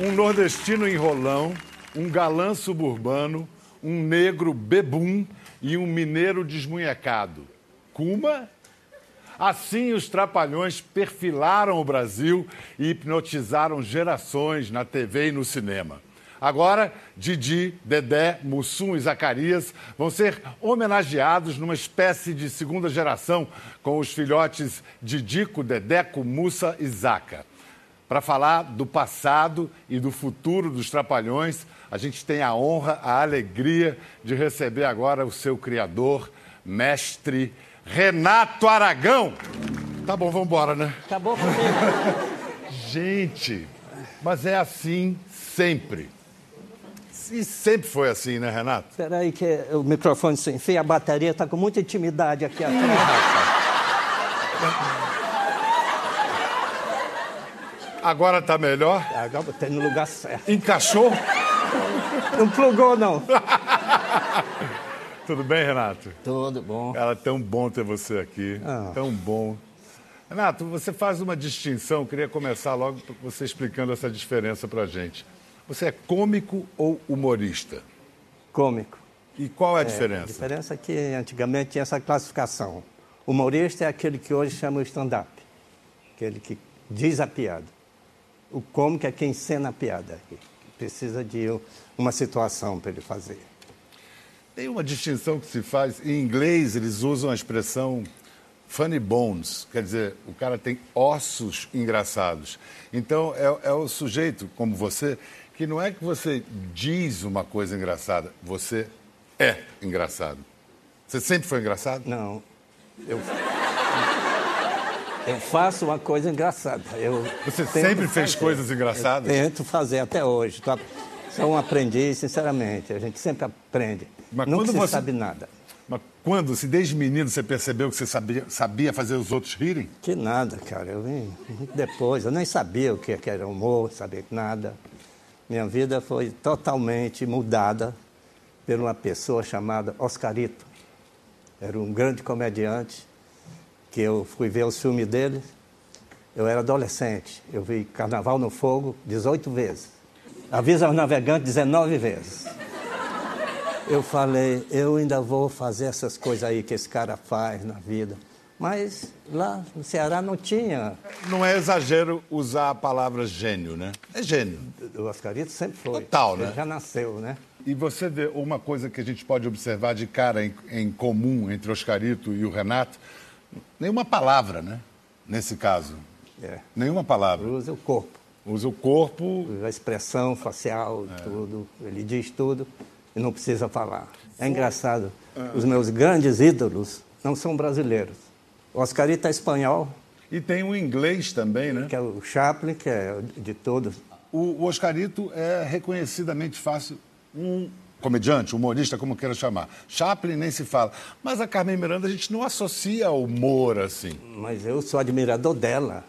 um nordestino enrolão, um galã suburbano, um negro bebum e um mineiro desmunhecado. Cuma? Assim, os trapalhões perfilaram o Brasil e hipnotizaram gerações na TV e no cinema. Agora, Didi, Dedé, Mussum e Zacarias vão ser homenageados numa espécie de segunda geração com os filhotes Didico, Dedeco, Mussa e Zaca. Para falar do passado e do futuro dos Trapalhões, a gente tem a honra, a alegria de receber agora o seu criador, mestre Renato Aragão. Tá bom, vamos embora, né? Acabou comigo. Gente, mas é assim sempre. E sempre foi assim, né, Renato? Espera aí que o microfone sem fio, a bateria está com muita intimidade aqui atrás. Agora tá melhor? Agora botei no lugar certo. Encaixou? Não plugou, não. Tudo bem, Renato? Tudo bom. Cara, tão bom ter você aqui. Ah. Tão bom. Renato, você faz uma distinção, queria começar logo você explicando essa diferença pra gente. Você é cômico ou humorista? Cômico. E qual é a A diferença? diferença é que antigamente tinha essa classificação. Humorista é aquele que hoje chama o stand-up. Aquele que diz a piada. O cômico é quem encena a piada. Precisa de uma situação para ele fazer. Tem uma distinção que se faz. Em inglês, eles usam a expressão funny bones, quer dizer, o cara tem ossos engraçados. Então, é, é o sujeito, como você, que não é que você diz uma coisa engraçada, você é engraçado. Você sempre foi engraçado? Não. Eu, eu faço uma coisa engraçada. Eu Você sempre fez fazer. coisas engraçadas? Eu tento fazer até hoje. Sou um aprendiz, sinceramente. A gente sempre aprende. Mas Nunca quando se você- sabe nada. Mas quando, se desde menino você percebeu que você sabia, sabia fazer os outros rirem? Que nada, cara. Eu vim muito depois. Eu nem sabia o que que era humor, sabia nada. Minha vida foi totalmente mudada por uma pessoa chamada Oscarito. Era um grande comediante que eu fui ver os filmes dele. Eu era adolescente. Eu vi Carnaval no Fogo 18 vezes. Avisa aos navegantes 19 vezes. Eu falei, eu ainda vou fazer essas coisas aí que esse cara faz na vida. Mas lá no Ceará não tinha. Não é exagero usar a palavra gênio, né? É gênio. O Oscarito sempre foi. Total, Ele né? já nasceu, né? E você vê uma coisa que a gente pode observar de cara em, em comum entre o Oscarito e o Renato, nenhuma palavra, né? Nesse caso. É. Nenhuma palavra. Usa o corpo, Usa o corpo. usa a expressão facial, tudo. Ele diz tudo e não precisa falar. É engraçado. Os meus grandes ídolos não são brasileiros. O Oscarito é espanhol, E tem o inglês também, né? que é o Chaplin, que é de todos. O Oscarito é reconhecidamente fácil um comediante, humorista, como queira chamar. Chaplin nem se fala. Mas a Carmen Miranda a gente não associa ao humor assim. Mas eu sou admirador dela.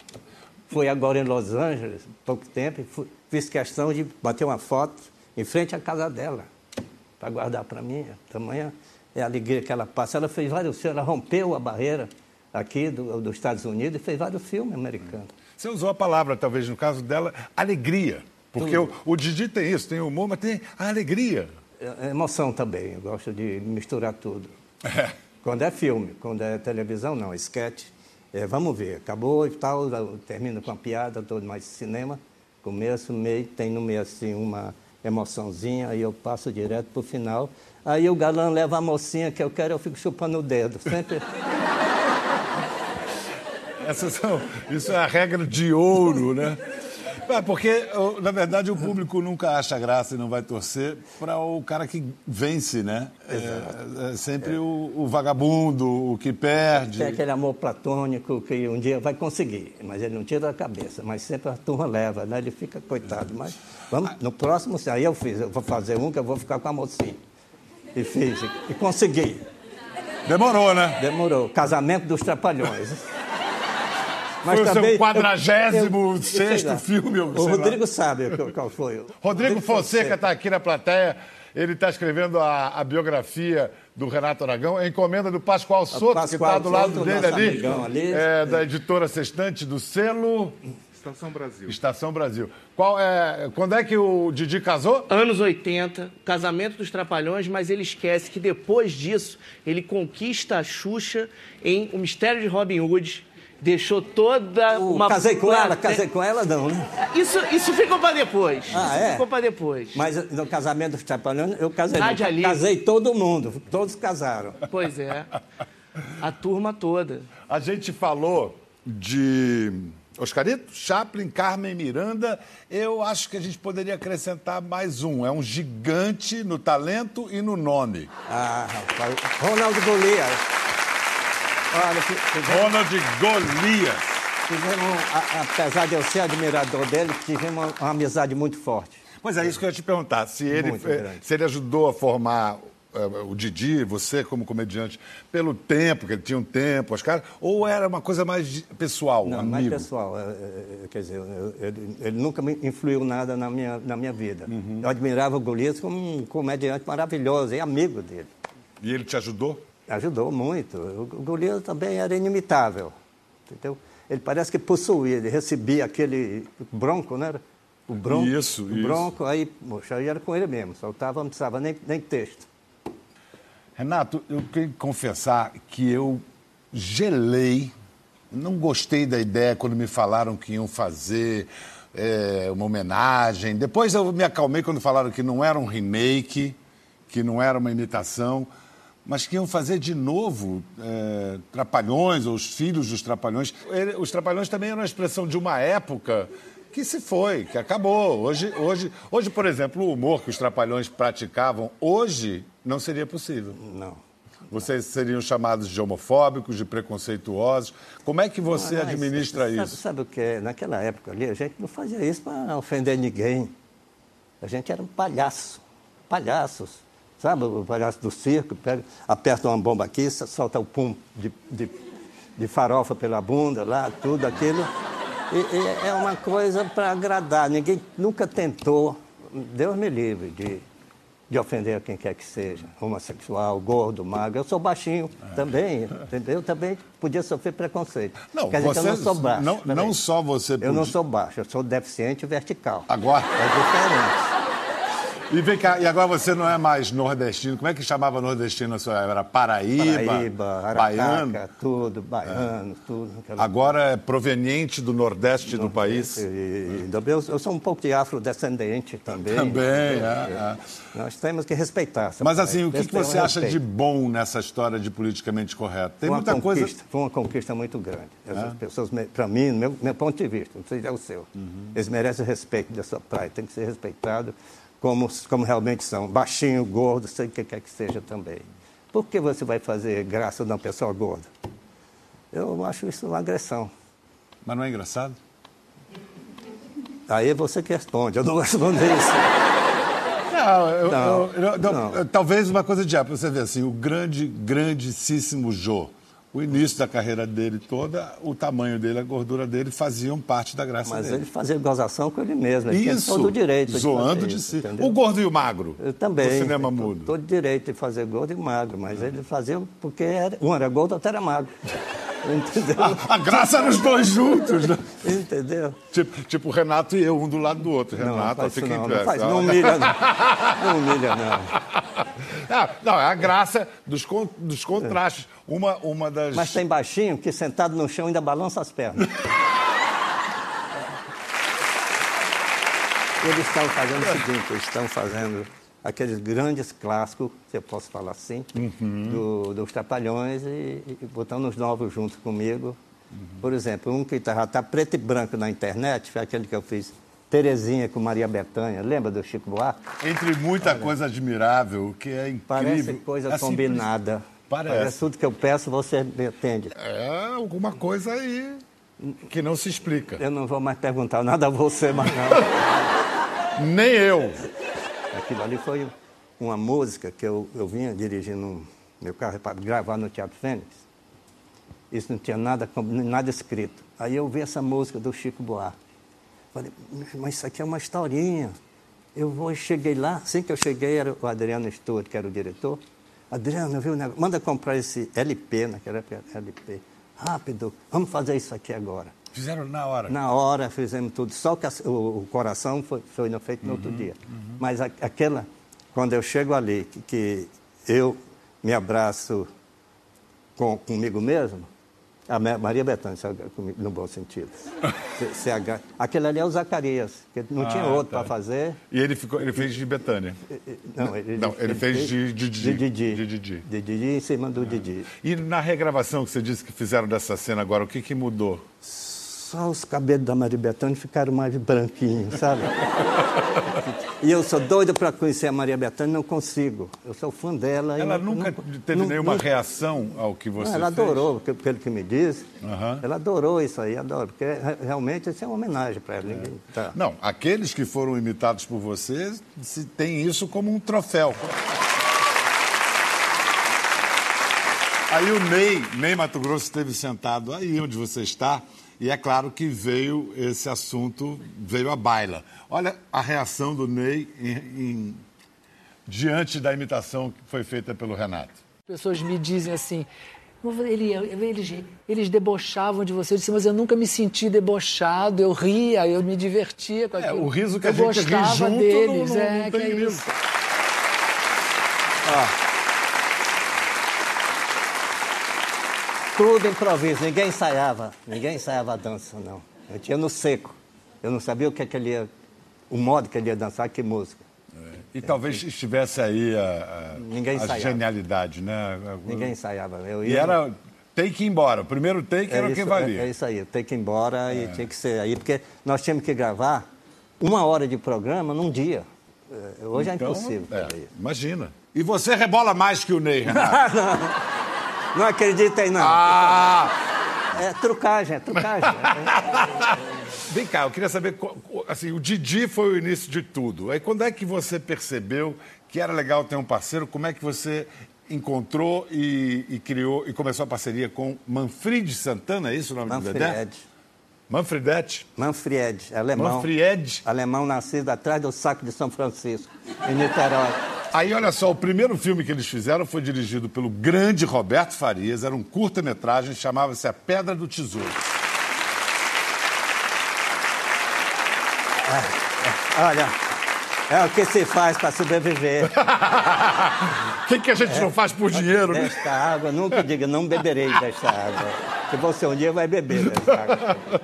Fui agora em Los Angeles, pouco tempo, e fiz questão de bater uma foto em frente à casa dela, para guardar para mim. Tamanha é a alegria que ela passa. Ela fez vários filmes, ela rompeu a barreira aqui do, dos Estados Unidos e fez vários filmes americanos. Você usou a palavra, talvez no caso dela, alegria. Porque o, o Didi tem isso, tem humor, mas tem a alegria. É- é emoção também, eu gosto de misturar tudo. É. Quando é filme, quando é televisão, não, sketch. É, vamos ver, acabou e tal, termina com a piada, todo mais cinema, começo, meio, tem no meio assim uma emoçãozinha, aí eu passo direto pro final. Aí o galã leva a mocinha que eu quero, eu fico chupando o dedo. Sempre. Essas são, isso é a regra de ouro, né? É, porque, na verdade, o público nunca acha graça e não vai torcer para o cara que vence, né? É, é sempre o, o vagabundo, o que perde. Tem aquele amor platônico que um dia vai conseguir, mas ele não tira da cabeça, mas sempre a turma leva, né? Ele fica coitado. Mas vamos, no próximo, aí eu fiz, eu vou fazer um que eu vou ficar com a mocinha. E fiz, e consegui. Demorou, né? Demorou. Casamento dos Trapalhões. Mas Foi o seu também, eu- 46º eu- eu sei lá. filme, eu O sei lá. Rodrigo sabe qual, foi. Rodrigo Fonseca está aqui na plateia. Ele está escrevendo a, a biografia do Renato Aragão, a encomenda do Pascoal Soto, que está Pascoal do lado Soto, dele ali, ali. é, da editora Sextante, do selo Estação Brasil. Estação Brasil. Qual é, quando é que o Didi casou? Anos 80, casamento dos Trapalhões, mas ele esquece que depois disso ele conquista a Xuxa em O Mistério de Robin Hood. Deixou toda O uma. casei com ela, casei com ela não, né? Isso, isso ficou pra depois. Ah, isso é? ficou pra depois. Mas no casamento dos Trapalhões, eu casei. Nádia não. Lima. Casei todo mundo, todos casaram. Pois é. A turma toda. A gente falou de Oscarito, Chaplin, Carmen Miranda. Eu acho que a gente poderia acrescentar mais um. É um gigante no talento e no nome. Ah, rapaz, Ronaldo Golias. Olha, fi- fizemos, Ronald Golias. fizemos, apesar de eu ser admirador dele, tivemos uma, uma amizade muito forte. Pois é, isso que eu ia te perguntar. Se ele, eh, se ele ajudou a formar eh, o Didi, você como comediante, pelo tempo, que ele tinha um tempo, os caras, ou era uma coisa mais pessoal, Não, amigo? mais pessoal. é, quer dizer, ele, ele nunca me influiu nada na minha, na minha vida. Uhum. Eu admirava o Golias como um comediante maravilhoso e amigo dele. E ele te ajudou? Ajudou muito. O Golias também era inimitável. Entendeu? Ele parece que possuía, ele recebia aquele bronco, né? O bronco. Isso, o isso. bronco, aí, poxa, aí era com ele mesmo, soltava, não precisava nem, nem texto. Renato, eu tenho que confessar que eu gelei, não gostei da ideia quando me falaram que iam fazer eh, uma homenagem. Depois eu me acalmei quando falaram que não era um remake, que não era uma imitação, mas que iam fazer de novo eh, Trapalhões, ou os filhos dos Trapalhões. Ele- os Trapalhões também eram uma expressão de uma época que se foi, que acabou. Hoje, hoje, hoje, por exemplo, o humor que os Trapalhões praticavam, hoje não seria possível. Não. Vocês seriam chamados de homofóbicos, de preconceituosos. Como é que você Mas, administra sabe, isso? Sabe o que é? Naquela época ali, a gente não fazia isso para ofender ninguém. A gente era um palhaço. Palhaços. Sabe o palhaço do circo? Pega, aperta uma bomba aqui, so- solta o pum de, de, de farofa pela bunda, lá, tudo aquilo. E, e é uma coisa para agradar. Ninguém nunca tentou, Deus me livre, de, de ofender quem quer que seja. Homossexual, gordo, magro. Eu sou baixinho também, entendeu? Eu também podia sofrer preconceito. Não, Quer dizer que eu não você- sou baixo. não- não só você Eu não podia- sou baixo, eu sou deficiente vertical. Agora. É diferente. E vem cá, e agora você não é mais nordestino. Como é que chamava nordestino na sua época? Era Paraíba, Paraíba, baiano? Araraca, tudo, baiano, tudo. aquela- Agora é proveniente do nordeste do país? E- e- eu, eu sou um pouco de afrodescendente também. Também, é, é. Nós temos que respeitar. Mas parte. assim, o que, que tem um você acha de bom nessa história de politicamente correto? Tem uma muita coisa. conquista, Foi uma conquista muito grande. Essas pessoas, para mim, meu, meu ponto de vista, não sei se é o seu, eles merecem o respeito dessa praia, tem que ser respeitado como, como realmente são. Baixinho, gordo, sei o que quer que seja também. Por que você vai fazer graça de uma pessoa gorda? Eu acho isso uma agressão. Mas não é engraçado? Aí você que responde, eu não vou responder isso. Não, eu- Não, eu- eu- não, talvez uma coisa de época. Você vê assim, o grande, grandíssimo Jô. O início da carreira dele toda, o tamanho dele, a gordura dele faziam parte da graça Mas dele. ele fazia gozação com ele mesmo. Ele Isso, todo o direito zoando fazer de si. entendeu? O gordo e o magro, Eu também. do cinema mudo. Todo direito de fazer gordo e magro, mas ele fazia porque era, um era gordo, outro era magro. Entendeu? A, a graça era os dois juntos, né? Entendeu? Tipo, tipo o Renato e eu, um do lado do outro. Não, Renato, faz fica em não, pé. não, faz, não humilha não. Não humilha não. Ah, não, é a graça dos, dos contrastes. Uma, uma das. Mas tem baixinho que sentado no chão ainda balança as pernas. Eles estão fazendo o seguinte, eles estão fazendo aqueles grandes clássicos, se eu posso falar assim, do- dos Trapalhões e, e botando os novos junto comigo. Por exemplo, um que está tá preto e branco na internet, foi aquele que eu fiz, Terezinha com Maria Bethânia, lembra do Chico Buarque? Entre muita coisa admirável, que é incrível. Parece coisa É simples. combinada. Parece. tudo que eu peço, você me atende. É alguma coisa aí que não se explica. Eu não vou mais perguntar nada a você, mas não. Nem eu. Aquilo ali foi uma música que eu, eu vinha dirigindo meu carro para gravar no Teatro Fênix. Isso não tinha nada, nada escrito. Aí eu vi essa música do Chico Buarque. Falei, mas isso aqui é uma historinha. Eu vou, cheguei lá, assim que eu cheguei, era o Adriano Stuart, que era o diretor. Adriano, viu, negócio? manda comprar esse LP, naquela época era LP. Rápido, vamos fazer isso aqui agora. Fizeram na hora? Na hora, fizemos tudo. Só que a, o, o, coração foi, foi feito no uhum, outro dia. Uhum. Mas a, aquela, quando eu chego ali, que, que eu me abraço com, comigo mesmo, a Maria Bethânia, no bom sentido. CH. Aquele ali é o Zacarias, que não ah, tinha outro tá. para fazer. E ele, ficou, ele fez de Betânia? Não, ele, não, ele, ele fez, fez de Didi. De Didi. De Didi. De Didi em cima do ah. Didi. E na regravação que você disse que fizeram dessa cena agora, o que, que mudou? Só os cabelos da Maria Bethânia ficaram mais branquinhos, sabe? e eu sou doido para conhecer a Maria Bethânia, não consigo. Eu sou fã dela. Ela nunca não, teve não, nenhuma não, reação ao que você ela fez? Ela adorou, pelo que me disse. Uhum. Ela adorou isso aí, adoro. Porque realmente isso é uma homenagem para ela. É. Tá. Não, aqueles que foram imitados por você têm isso como um troféu. Aí o Ney, Ney Mato Grosso esteve sentado aí onde você está, e é claro que veio esse assunto, veio à baila. Olha a reação do Ney em, em, diante da imitação que foi feita pelo Renato. Pessoas me dizem assim, ele, eles, eles debochavam de você. Eu disse, mas eu nunca me senti debochado, eu ria, eu me divertia com aquilo. É, o riso que eu a gente ri junto deles, não, não, é, não que é isso. Ah. Tudo improviso, ninguém ensaiava, ninguém ensaiava a dança, não. Eu tinha no seco. Eu não sabia o que, é que ele ia, o modo que ele ia dançar, que música. É. E é. talvez estivesse aí a, a, a genialidade, né? Ninguém ensaiava. Eu ia... E era take embora. O primeiro take é era o que valia. É, é, isso aí, take embora e é. tinha que ser aí, porque nós tínhamos que gravar uma hora de programa num dia. Hoje então, é impossível. imagina. E você rebola mais que o Ney, Renato. não. Acredita aí, não. Ah! É trucagem, é trucagem. Vem cá, eu queria saber, assim, o Didi foi o início de tudo. Aí quando é que você percebeu que era legal ter um parceiro? Como é que você encontrou e, e criou e começou a parceria com Manfred Santana, é isso o nome Manfred. do Dedé? Manfredete? Manfred, alemão. Manfred? Alemão nascido atrás do saco de São Francisco, em Niterói. Aí, olha só, o primeiro filme que eles fizeram foi dirigido pelo grande Roberto Farias, era um curta-metragem, chamava-se A Pedra do Tesouro. É, é, olha, é o que se faz para sobreviver. O que, que a gente é, não faz por dinheiro, né? Desta água, nunca diga, não beberei desta água. Que você um dia vai beber desta água.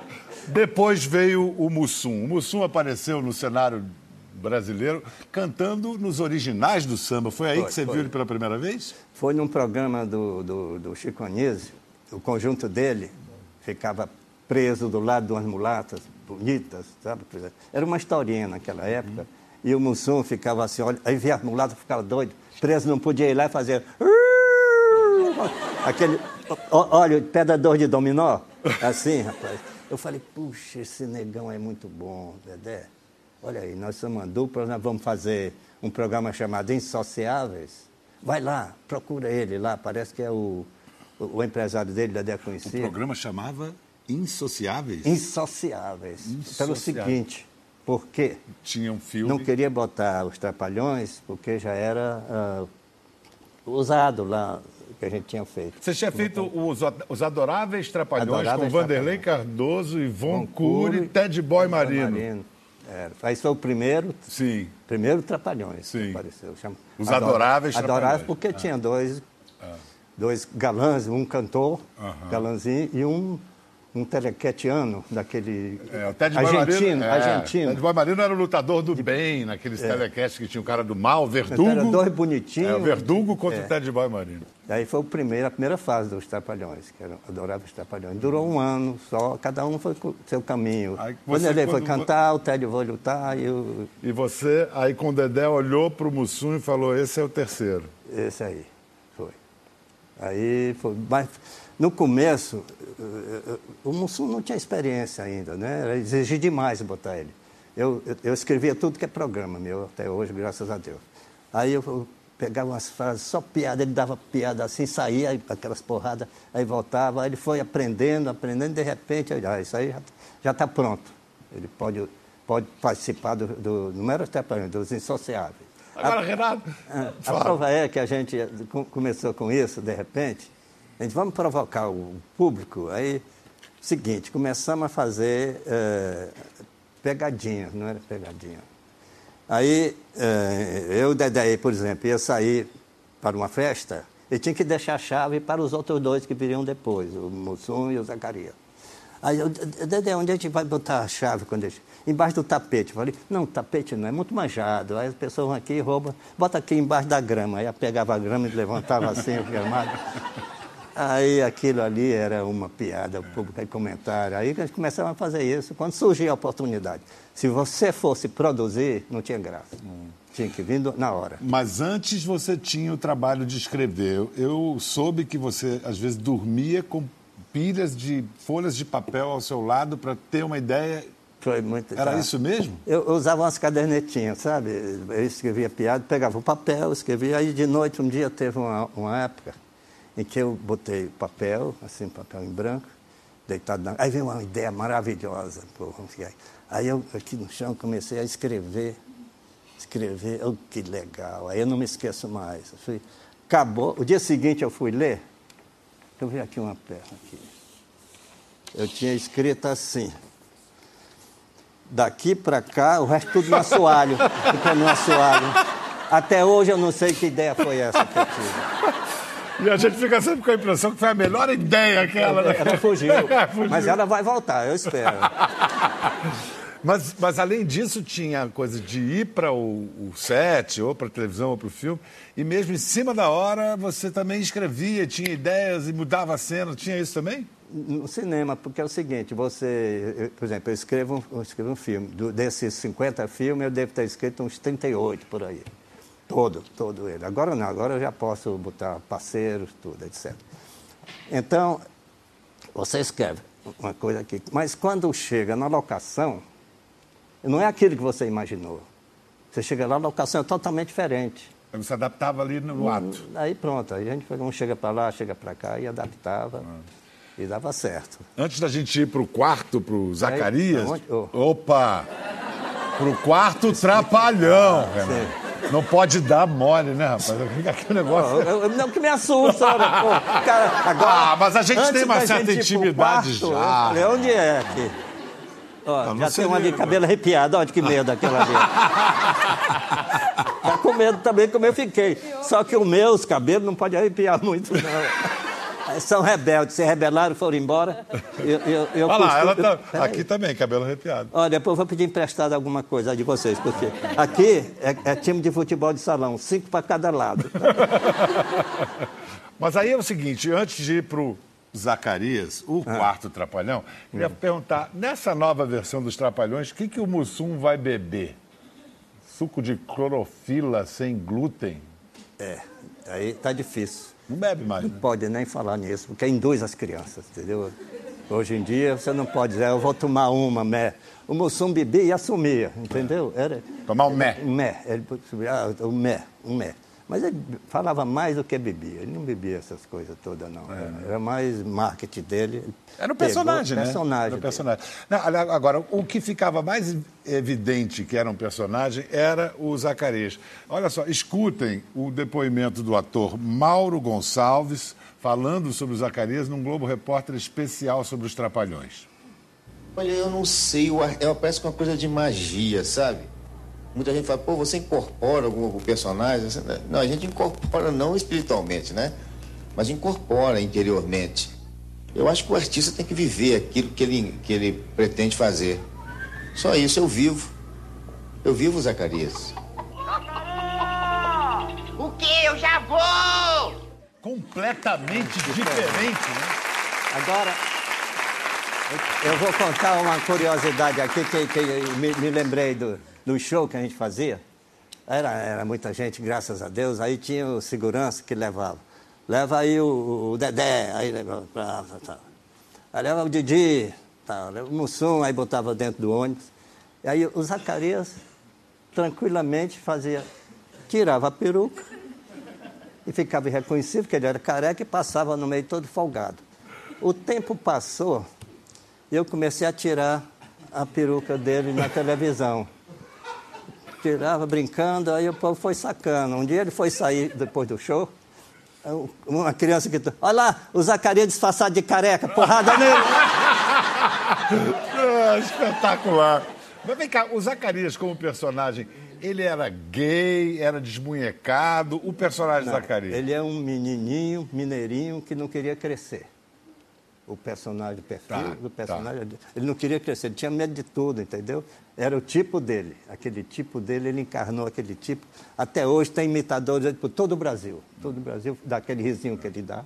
Depois veio o Mussum. O Mussum apareceu no cenário brasileiro cantando nos originais do samba. Foi aí foi, que você foi. viu ele pela primeira vez? Foi num programa do, do, do Chico Anísio. O conjunto dele ficava preso do lado de umas mulatas bonitas, sabe? Era uma historinha naquela época. Hum. E o Mussum ficava assim, olha, aí via as mulatas, ficava doido. Preso não podia ir lá e fazer... Aquele, olha, pedrador de dominó. Assim, rapaz. Eu falei, puxa, esse negão é muito bom, Dedé. Olha aí, nós somos uma dupla, nós vamos fazer um programa chamado Insociáveis. Vai lá, procura ele lá, parece que é o, o, o empresário dele, da Dé Conhecida. O programa chamava Insociáveis? Insociáveis. Insociáveis. Pelo seguinte, porque tinha um filme. Não queria botar os Trapalhões, porque já era uh, usado lá que a gente tinha feito. Você tinha feito os, os Adoráveis Trapalhões Adoráveis com Vanderlei Trapalhões. Cardoso, Ivon Cury Ted Boy Marino. Marino. É, aí foi o primeiro. Sim. Primeiro Trapalhões Sim. apareceu. Chama, Os Adoráveis Trapalhões. Adoráveis porque ah. tinha dois, ah. dois galãs, um cantor, uh -huh. galãzinho, e um um telequetiano daquele é, o Ted argentino, é, argentino. Ted Boy Marino era o lutador do bem naqueles é. telecasts que tinha o cara do mal, Verdugo. Era dois bonitinhos. É, o Verdugo contra é. o Ted Boy Marino. Aí foi o primeiro, a primeira fase dos Trapalhões, que eu adorava os Trapalhões. Durou um ano só, cada um foi com seu caminho. Aí quando ele foi cantar, o Ted foi lutar e. E você, aí com o Dedé, olhou para o Mussum e falou, esse é o terceiro. Esse aí, foi. Aí foi... Mas, no começo, o Mussum não tinha experiência ainda, né? Era exigir demais botar ele. Eu, eu, eu, escrevia tudo que é programa meu, até hoje, graças a Deus. Aí eu, pegava umas frases, só piada, ele dava piada assim, saía, aquelas porradas, aí voltava, aí ele foi aprendendo, aprendendo, de repente, eu, ah, isso aí já está pronto. Ele pode, pode participar do, do número dos insociáveis. Agora, a, Renato. A, a prova é que a gente começou com isso, de repente, gente vamos provocar o público, aí Seguinte, começamos a fazer é, pegadinha, não era pegadinha. Aí, é, eu, Dedé, por exemplo, ia sair para uma festa e tinha que deixar a chave para os outros dois que viriam depois, o Mussum e o Zacarias. Aí eu, Dedé, onde a gente vai botar a chave quando a gente... Embaixo do tapete. Falei, não, tapete não, é muito manjado. Aí as pessoas vão aqui e roubam, bota aqui embaixo da grama. Aí eu pegava a grama e levantava assim o gramado. Aí aquilo ali era uma piada, o público aí comentário. Aí eles começaram a fazer isso quando surgia a oportunidade. Se você fosse produzir, não tinha graça. Hum. Tinha que vir na hora. Mas antes você tinha o trabalho de escrever. Eu, eu soube que você, às vezes, dormia com pilhas de folhas de papel ao seu lado para ter uma ideia. Foi muito. Era tá. isso mesmo? Eu, eu, usava umas cadernetinhas, sabe? Eu escrevia piada, pegava o papel, escrevia. Aí de noite, um dia, teve uma, uma época em que eu botei papel, assim, papel em branco, deitado na... Aí veio uma ideia maravilhosa. Pô, aí eu, aqui no chão, comecei a escrever, escrever, oh, que legal. Aí eu não me esqueço mais. Eu fui, acabou, o dia seguinte eu fui ler, eu vi aqui uma perna aqui. Eu tinha escrito assim, daqui para cá, o resto tudo no assoalho, ficou no assoalho. Até hoje eu não sei que ideia foi essa que eu tive. E a gente fica sempre com a impressão que foi a melhor ideia aquela. Ela, ela fugiu. fugiu. Mas ela vai voltar, eu espero. Mas, mas além disso, tinha coisa de ir para o, o, set, ou para a televisão, ou para o filme, e mesmo em cima da hora você também escrevia, tinha ideias e mudava a cena. Tinha isso também? No cinema, porque é o seguinte, você, eu, por exemplo, eu escrevo, eu escrevo um filme, do, desses 50 filmes eu devo ter escrito uns 38 por aí. Todo, todo ele. Agora não, agora eu já posso botar parceiros, tudo, etc. Então, você escreve uma coisa aqui, mas quando chega na locação, não é aquilo que você imaginou. Você chega lá, a locação é totalmente diferente. Você adaptava ali no hum, ato. Aí pronto, aí a gente um chega para lá, chega para cá e adaptava. Ah. E dava certo. Antes da gente ir para o quarto, para o Zacarias. Aí, oh. Opa! Para o quarto trapalhão, ah, Renato. Não pode dar mole, né, rapaz? Aquele negócio. Não, não que me assusta, pô. Cara, agora, ah, mas a gente tem uma certa intimidade quarto, já. Falei, onde é aqui? Ó, não, já tem uma de cabelo arrepiado, olha que medo aquela ali. tá com medo também como eu fiquei. Só que os meus cabelos não pode arrepiar muito, não são rebeldes, se rebelaram, foram embora. Eu, eu, eu Olha lá, ela tá... aqui também, cabelo arrepiado. Olha, depois eu vou pedir emprestado alguma coisa de vocês, porque aqui é, é time de futebol de salão, cinco para cada lado. Mas aí é o seguinte, antes de ir para o Zacarias, o ah. quarto Trapalhão, queria hum. perguntar, nessa nova versão dos Trapalhões, o que, que o Mussum vai beber? Suco de clorofila sem glúten? É, aí tá difícil. Não bebe mais. Não né? pode nem falar nisso, porque induz as crianças, entendeu? Hoje em dia você não pode dizer, eu vou tomar uma, mé. O Mussum bebia e assumia, entendeu? Era, tomar um mé. Mé. Ele, ah, um mé, um mé. Mas ele falava mais do que bebia. Ele não bebia essas coisas todas, não. É, né? Era mais marketing dele. Era o personagem, né? Personagem. Era o personagem. Não, agora, o que ficava mais evidente que era um personagem era o Zacarias. Olha só, escutem o depoimento do ator Mauro Gonçalves falando sobre o Zacarias num Globo Repórter especial sobre os Trapalhões. Olha, eu não sei, é, parece uma coisa de magia, sabe? Muita gente fala, pô, você incorpora algum personagem? Não, a gente incorpora não espiritualmente, né? Mas incorpora interiormente. Eu acho que o artista tem que viver aquilo que ele, que ele pretende fazer. Só isso, eu vivo. Eu vivo, Zacarias. O que? Eu já vou! Completamente diferente, né? Agora, eu vou contar uma curiosidade aqui que, que me, me lembrei do, no show que a gente fazia, era, era muita gente, graças a Deus, aí tinha o segurança que levava. Leva aí o, o Dedé, aí levava, tá, tá. Aí leva o Didi, tá, leva o Mussum, aí botava dentro do ônibus. E aí o Zacarias tranquilamente fazia, tirava a peruca e ficava irreconhecível, porque ele era careca e passava no meio todo folgado. O tempo passou e eu comecei a tirar a peruca dele na televisão tirava brincando, aí o povo foi sacando. Um dia ele foi sair depois do show, uma criança que. Olha lá, o Zacarias disfarçado de careca, porrada nele. É, espetacular. Mas vem cá, o Zacarias como personagem, ele era gay, era desmunhecado, o personagem Não, Zacarias. Ele é um menininho, mineirinho, que não queria crescer. O personagem, o perfil Tá, do personagem. Ele não queria crescer, ele tinha medo de tudo, entendeu? Era o tipo dele. Aquele tipo dele, ele encarnou aquele tipo. Até hoje tem imitadores por todo o Brasil. Todo o Brasil dá aquele risinho que ele dá.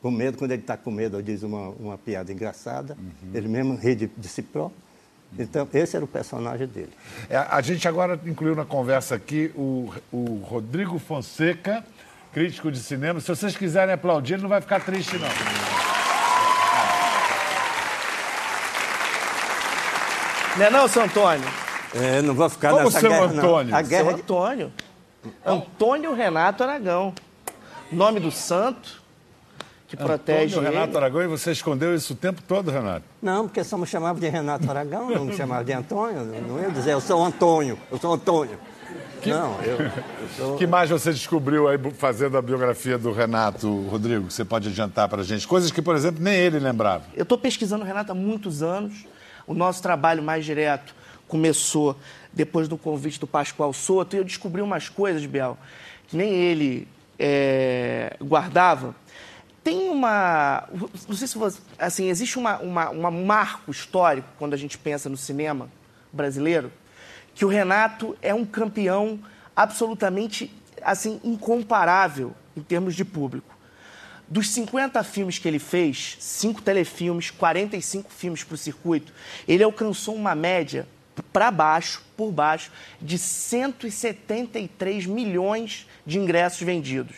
Com medo, quando ele está com medo, ele diz uma, uma piada engraçada. Uhum. Ele mesmo ri de, de si próprio. Então, esse era o personagem dele. É, a gente agora incluiu na conversa aqui o, o Rodrigo Fonseca, crítico de cinema. Se vocês quiserem aplaudir, ele não vai ficar triste, não. Não é não, seu Antônio? É, não vou ficar Como nessa seu guerra, Antônio? não. A guerra Seu de- Antônio. Antônio Renato Aragão. Nome do santo, que protege Antônio Renato ele. Aragão, e você escondeu isso o tempo todo, Renato? Não, porque só me chamava de Renato Aragão, não me chamava de Antônio. Não ia dizer, eu sou Antônio, eu sou Antônio. Não, eu, eu sou... O que mais você descobriu aí fazendo a biografia do Renato, Rodrigo, que você pode adiantar pra gente? Coisas que, por exemplo, nem ele lembrava. Eu estou pesquisando o Renato há muitos anos. O nosso trabalho mais direto começou depois do convite do Pascoal Soto e eu descobri umas coisas, Biel, que nem ele é, guardava. Tem uma. Não sei se você. Assim, existe uma, uma, uma marco histórico quando a gente pensa no cinema brasileiro, que o Renato é um campeão absolutamente assim incomparável em termos de público. Dos 50 filmes que ele fez, 5 telefilmes, 45 filmes para o circuito, ele alcançou uma média para baixo, por baixo, de 173 milhões de ingressos vendidos.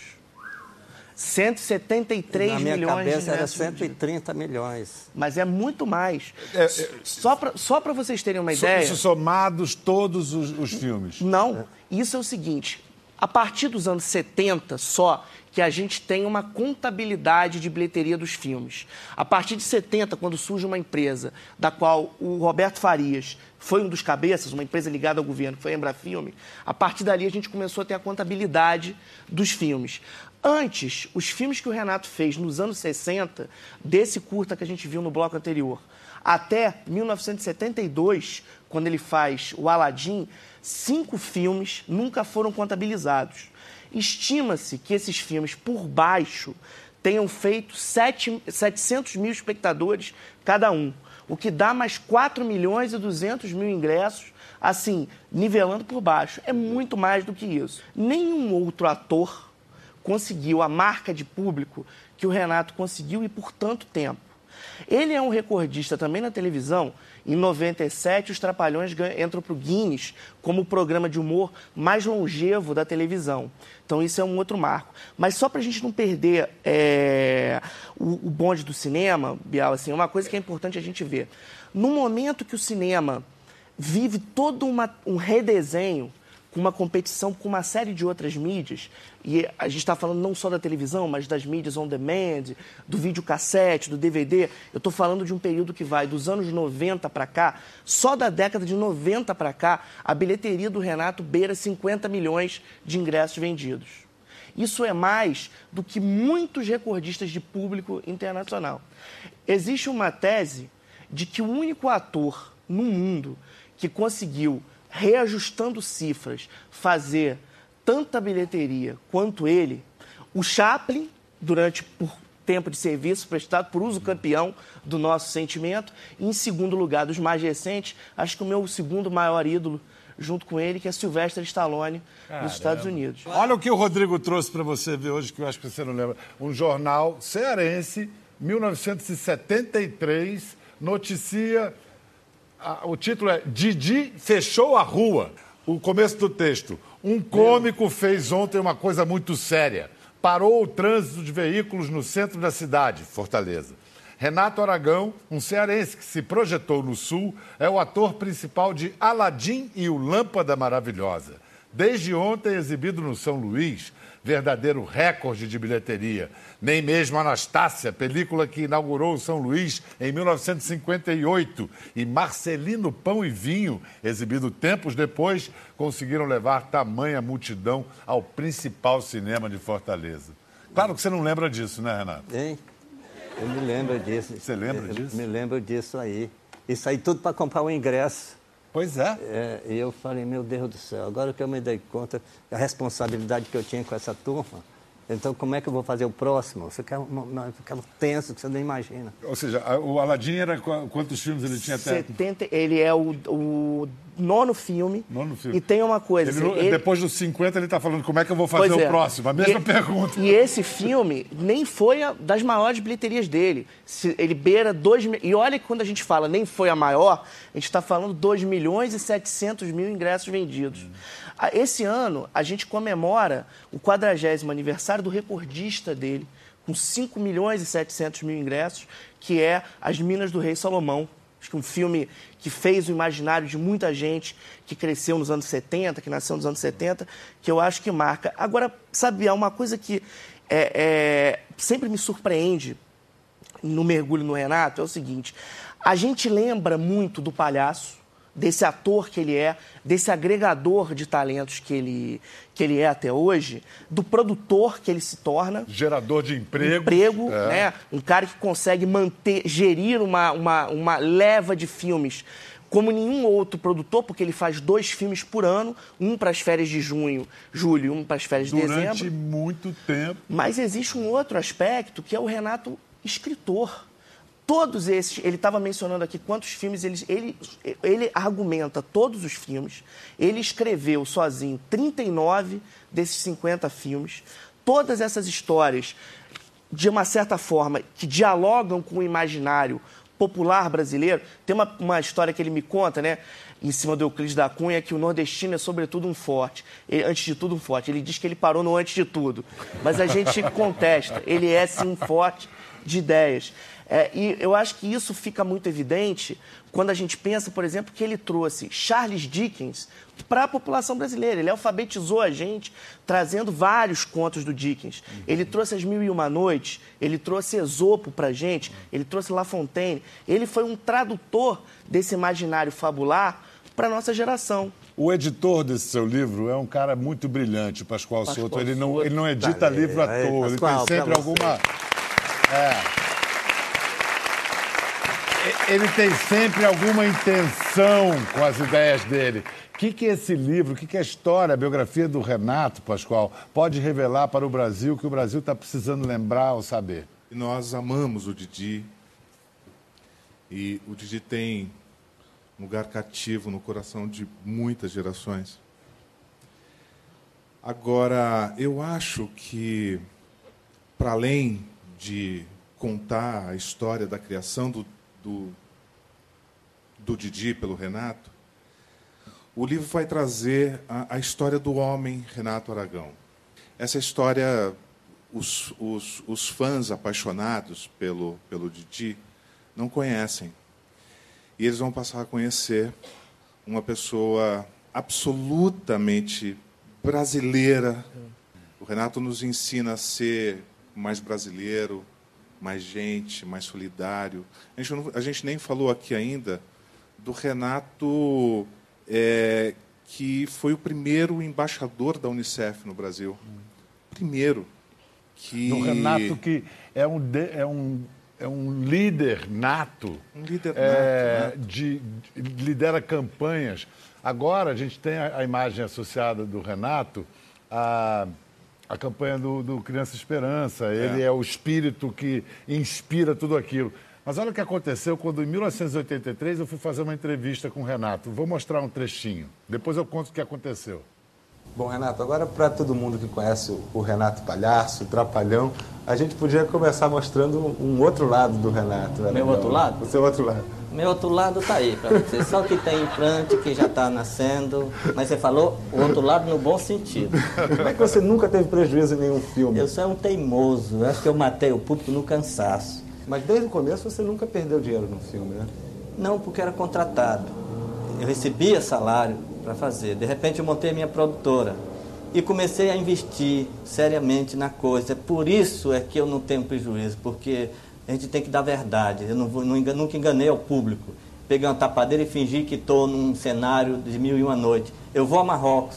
173 Na minha milhões de cabeça era ingressos vendidos. 130 milhões. Mas é muito mais. É, é- Só para só pra vocês terem uma So- ideia. Isso somados todos os, os filmes. Não, isso é o seguinte: a partir dos anos 70 só que a gente tem uma contabilidade de bilheteria dos filmes. A partir de 70, quando surge uma empresa da qual o Roberto Farias foi um dos cabeças, uma empresa ligada ao governo, que foi a Embrafilme, a partir dali a gente começou a ter a contabilidade dos filmes. Antes, os filmes que o Renato fez nos anos 60, desse curta que a gente viu no bloco anterior, até 1972, quando ele faz o Aladim, cinco filmes nunca foram contabilizados. Estima-se que esses filmes, por baixo, tenham feito sete- 700 mil espectadores cada um, o que dá mais 4 milhões e 200 mil ingressos, assim, nivelando por baixo. É muito mais do que isso. Nenhum outro ator conseguiu a marca de público que o Renato conseguiu e por tanto tempo. Ele é um recordista também na televisão. Em 97, os Trapalhões entram para o Guinness como o programa de humor mais longevo da televisão. Então, isso é um outro marco. Mas só para a gente não perder é, o, o bonde do cinema, Bial, assim, é uma coisa que é importante a gente ver. No momento que o cinema vive todo uma- um redesenho com uma competição com uma série de outras mídias, e a gente está falando não só da televisão, mas das mídias on demand, do videocassete, do DVD. Eu estou falando de um período que vai dos anos 90 para cá, só da década de 90 para cá, a bilheteria do Renato beira 50 milhões de ingressos vendidos. Isso é mais do que muitos recordistas de público internacional. Existe uma tese de que o único ator no mundo que conseguiu, reajustando cifras, fazer tanta bilheteria quanto ele, o Chaplin, durante por tempo de serviço prestado por uso campeão do nosso sentimento, e em segundo lugar, dos mais recentes, acho que o meu segundo maior ídolo, junto com ele, que é Sylvester Stallone, dos Estados Unidos. Olha o que o Rodrigo trouxe para você ver hoje, que eu acho que você não lembra. Um jornal cearense, 1973, noticia. O título é Didi fechou a rua. O começo do texto. Um cômico fez ontem uma coisa muito séria. Parou o trânsito de veículos no centro da cidade, Fortaleza. Renato Aragão, um cearense que se projetou no Sul, é o ator principal de Aladim e o Lâmpada Maravilhosa. Desde ontem exibido no São Luís, verdadeiro recorde de bilheteria. Nem mesmo Anastácia, película que inaugurou o São Luís em 1958, e Marcelino Pão e Vinho, exibido tempos depois, conseguiram levar tamanha multidão ao principal cinema de Fortaleza. Claro que você não lembra disso, né, Renato? Hein? Eu me lembro disso. Você lembra Eu disso? Me lembro disso aí. e saí tudo para comprar o ingresso. Pois é. É, e eu falei, meu Deus do céu, agora que eu me dei conta da responsabilidade que eu tinha com essa turma, então como é que eu vou fazer o próximo? Eu ficava, eu ficava tenso, que você nem imagina. Ou seja, o Aladdin era qu- quantos filmes ele tinha até? 70, ele é o, o nono filme. Nono filme. E tem uma coisa. Ele ele- Depois dos 50 ele está falando como é que eu vou fazer Pois o é. próximo. A mesma e, pergunta. E esse filme nem foi a das maiores bilheterias dele. Se- Ele beira 2 mi- E olha que quando a gente fala nem foi a maior, a gente está falando 2 milhões e 700 mil ingressos vendidos. Ah, Esse ano, a gente comemora o 40 aniversário do recordista dele, com 5 milhões e 700 mil ingressos, que é As Minas do Rei Salomão. Acho que um filme que fez o imaginário de muita gente que cresceu nos anos 70, que nasceu nos anos 70, que eu acho que marca. Agora, sabe, há uma coisa que é, é, sempre me surpreende no mergulho no Renato é o seguinte: a gente lembra muito do palhaço, desse ator que ele é, desse agregador de talentos que ele, que ele é até hoje, do produtor que ele se torna Gerador de emprego. emprego, É. né? Um cara que consegue manter, gerir uma, uma, uma leva de filmes como nenhum outro produtor, porque ele faz dois filmes por ano, um para as férias de junho, julho, e um para as férias de Durante dezembro. muito tempo. Mas existe um outro aspecto que é o Renato escritor. Todos esses, ele estava mencionando aqui quantos filmes ele, ele, ele argumenta todos os filmes. Ele escreveu sozinho 39 desses 50 filmes. Todas essas histórias, de uma certa forma, que dialogam com o imaginário popular brasileiro. Tem uma, uma história que ele me conta, né? Em cima do Euclides da Cunha, que o nordestino é sobretudo um forte. Ele- antes de tudo, um forte. Ele diz que ele parou no antes de tudo. Mas a gente contesta. Ele é, sim, um forte de ideias. É, e eu acho que isso fica muito evidente quando a gente pensa, por exemplo, que ele trouxe Charles Dickens para a população brasileira. Ele alfabetizou a gente trazendo vários contos do Dickens. Ele trouxe As Mil e Uma Noites, ele trouxe Esopo para a gente, ele trouxe La Fontaine. Ele foi um tradutor desse imaginário fabular para a nossa geração. O editor desse seu livro é um cara muito brilhante, Pascoal, Pascoal Souto. Ele não, ele não edita Tá, livro à toa. Ele tem sempre alguma. É. Ele tem sempre alguma intenção com as ideias dele. O que, que esse livro, o que, que a história, a biografia do Renato, Pascoal, pode revelar para o Brasil que o Brasil está precisando lembrar ou saber? Nós amamos o Didi. E o Didi tem um lugar cativo no coração de muitas gerações. Agora, eu acho que, para além de contar a história da criação do, do, do Didi pelo Renato, o livro vai trazer a, a história do homem Renato Aragão. Essa história, os, os, os fãs apaixonados pelo, pelo Didi não conhecem. E eles vão passar a conhecer uma pessoa absolutamente brasileira. O Renato nos ensina a ser mais brasileiro, mais gente, mais solidário. A gente, não- a gente nem falou aqui ainda do Renato, é, que foi o primeiro embaixador da Unicef no Brasil. Primeiro. Que... Do Renato, que é um, de- é um, é um líder nato. Um líder é, nato, né? de, de- lidera campanhas. Agora a gente tem a, a imagem associada do Renato à, à campanha do, do Criança Esperança. Ele é. o espírito que inspira tudo aquilo. Mas olha o que aconteceu quando, em 1983, eu fui fazer uma entrevista com o Renato. Vou mostrar um trechinho. Depois eu conto o que aconteceu. Bom, Renato, agora para todo mundo que conhece o Renato Palhaço, o Trapalhão, a gente podia começar mostrando um outro lado do Renato. né? Meu outro lado? O seu outro lado. Meu outro lado tá aí pra você. Só que tem implante que já tá nascendo. Mas você falou o outro lado no bom sentido. Como é que você nunca teve prejuízo em nenhum filme? Eu sou um teimoso. Eu acho que eu matei o público no cansaço. Mas desde o começo você nunca perdeu dinheiro no filme, né? Não porque era contratado. Eu recebia salário para fazer. De repente eu montei a minha produtora e comecei a investir seriamente na coisa. Por isso é que eu não tenho prejuízo, porque a gente tem que dar verdade. Eu não vou, não engan- nunca enganei ao público. Peguei uma tapadeira e fingi que estou num cenário de mil e uma noite. Eu vou a Marrocos.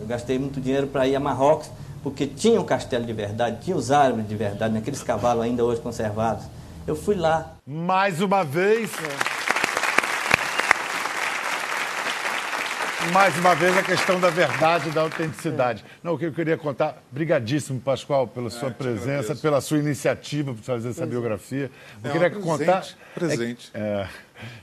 Eu gastei muito dinheiro para ir a Marrocos, porque tinha um castelo de verdade, tinha os árabes de verdade, naqueles cavalos ainda hoje conservados. Eu fui lá, Mais uma vez, mais uma vez, a questão da verdade e da autenticidade. Não, o que eu queria contar, brigadíssimo, Pascoal, pela sua presença, agradeço. pela sua iniciativa para fazer essa biografia. Eu É, queria um contar presente, presente. é, é,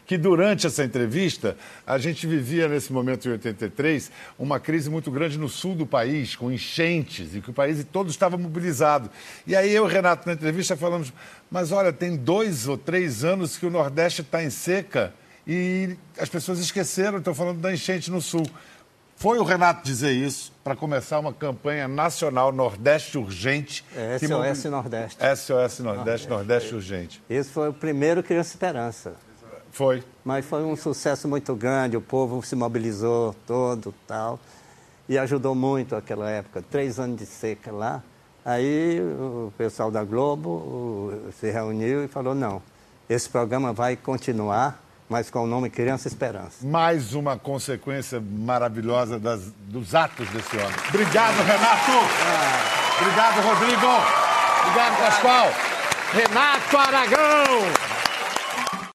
que durante essa entrevista, a gente vivia nesse momento em 83 uma crise muito grande no sul do país, com enchentes, e que o país todo estava mobilizado. E aí eu o Renato, na entrevista, falamos, mas olha, tem dois ou três anos que o Nordeste está em seca e as pessoas esqueceram, estão falando da enchente no sul. Foi o Renato dizer isso para começar uma campanha nacional Nordeste Urgente. É, que SOS mobi- Nordeste. SOS Nordeste, Nordeste Urgente. Esse foi o primeiro Criança Esperança. Foi. Mas foi um sucesso muito grande, o povo se mobilizou todo tal. E ajudou muito aquela época, três anos de seca lá. Aí o pessoal da Globo se reuniu e falou, não, esse programa vai continuar, mas com o nome Criança Esperança. mais uma consequência maravilhosa das- dos atos desse homem. Obrigado, Renato! Obrigado, Rodrigo! Obrigado, Pascoal! Renato Aragão!